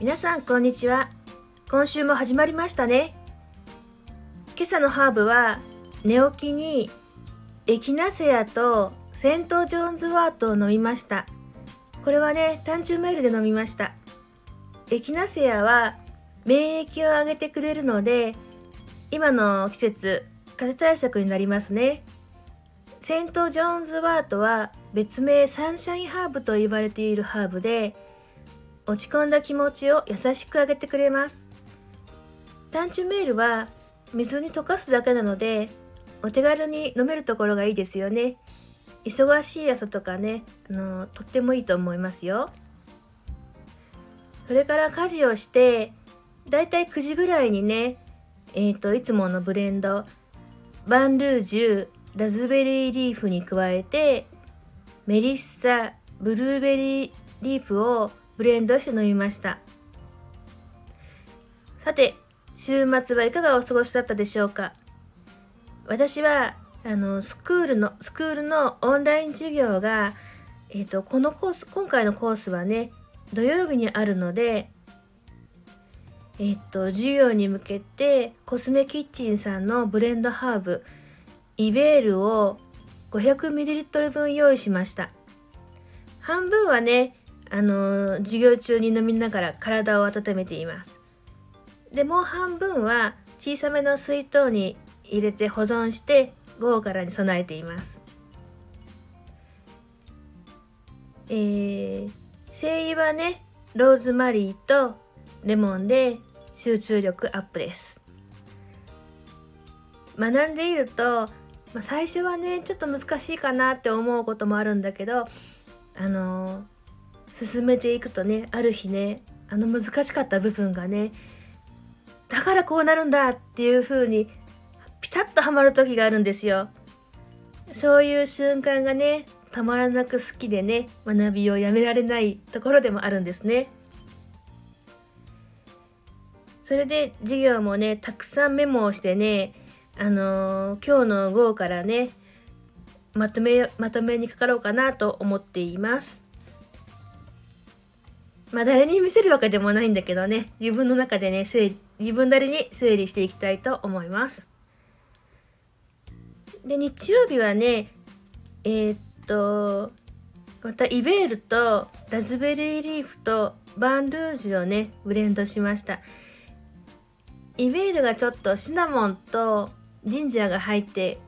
皆さんこんにちは。今週も始まりましたね。今朝のハーブは寝起きにエキナセアとセント・ジョーンズワートを飲みました。これはね単純メールで飲みました。エキナセアは免疫を上げてくれるので今の季節風邪対策になりますね。セント・ジョーンズワートは別名サンシャインハーブと言われているハーブで落ち込んだ気持ちを優しく上げてくれます。単純メールは水に溶かすだけなのでお手軽に飲めるところがいいですよね。忙しい朝とかねあのとってもいいと思いますよ。それから家事をしてだいたい9時ぐらいにねえっ、ー、といつものブレンドバンルージュラズベリーリーフに加えてメリッサブルーベリーリーフをブレンドして飲みました。さて週末はいかがお過ごしだったでしょうか？私はあのスクールのスクールのオンライン授業が、えーと、このコース今回のコースはね土曜日にあるのでえっ、と授業に向けてコスメキッチンさんのブレンドハーブイベールを 500ml 分用意しました。半分はねあの授業中に飲みながら体を温めています。でもう半分は小さめの水筒に入れて保存して午後からに備えています。えー、精油はねローズマリーとレモンで集中力アップです。学んでいると、まあ、最初はねちょっと難しいかなって思うこともあるんだけどあのー、進めていくとねある日ねあの難しかった部分がねだからこうなるんだっていう風にピタッとはまる時があるんですよ。そういう瞬間がね、たまらなく好きでね、学びをやめられないところでもあるんですね。それで授業もね、たくさんメモをしてね、あのー、今日の午後からね、まとめ、まとめにかかろうかなと思っています。まあ誰に見せるわけでもないんだけどね、自分の中でね、整理、自分なりに整理していきたいと思います。で、日曜日はね、えー、っと、またイベールとラズベリーリーフとバンルージュをね、ブレンドしました。イベールがちょっとシナモンとジンジャーが入って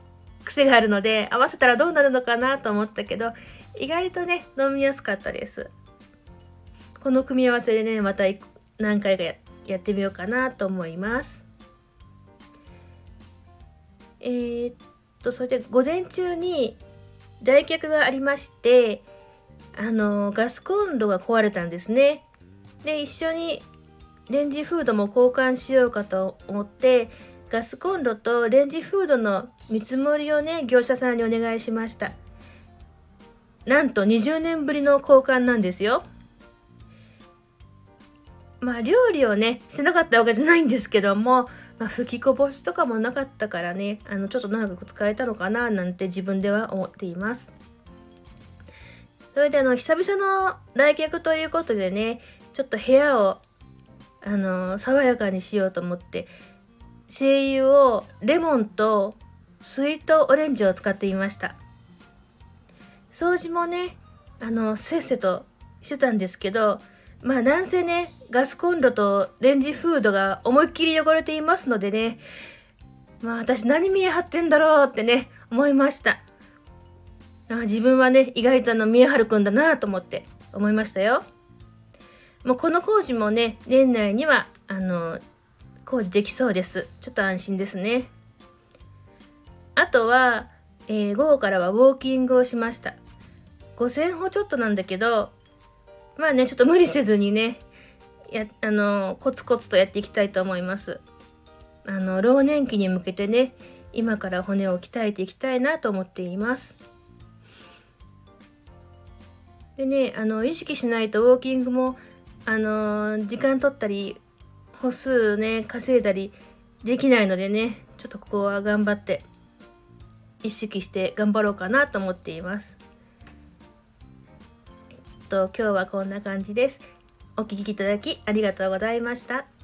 癖があるので合わせたらどうなるのかなと思ったけど意外とね飲みやすかったですこの組み合わせでねまた何回かやってみようかなと思います。えー、っとそれで午前中に来客がありましてあのガスコンロが壊れたんですね。で一緒にレンジフードも交換しようかと思ってガスコンロとレンジフードの見積もりをね業者さんにお願いしました。なんと20年ぶりの交換なんですよ。まあ料理をねしなかったわけじゃないんですけどもまあ、吹きこぼしとかもなかったからねあのちょっと長く使えたのかななんて自分では思っています。それであの久々の来客ということでねちょっと部屋をあの爽やかにしようと思って精油をレモンとスイートオレンジを使ってみました。掃除もねあのせっせとしてたんですけどまあなんせね、ガスコンロとレンジフードが思いっきり汚れていますのでね、まあ私何見え張ってんだろうってね、思いました。あ自分はね、意外とあの見え張るくんだなと思って思いましたよ。もうこの工事もね、年内には、あの、工事できそうです。ちょっと安心ですね。あとは、えー、午後からはウォーキングをしました。5000歩ちょっとなんだけど、まあね、ちょっと無理せずにね、や、あの、コツコツとやっていきたいと思います。あの、老年期に向けてね、今から骨を鍛えていきたいなと思っています。でね、あの、意識しないとウォーキングも、あの、時間取ったり、歩数ね、稼いだりできないのでね、ちょっとここは頑張って、意識して頑張ろうかなと思っています。と今日はこんな感じです。お聴きいただきありがとうございました。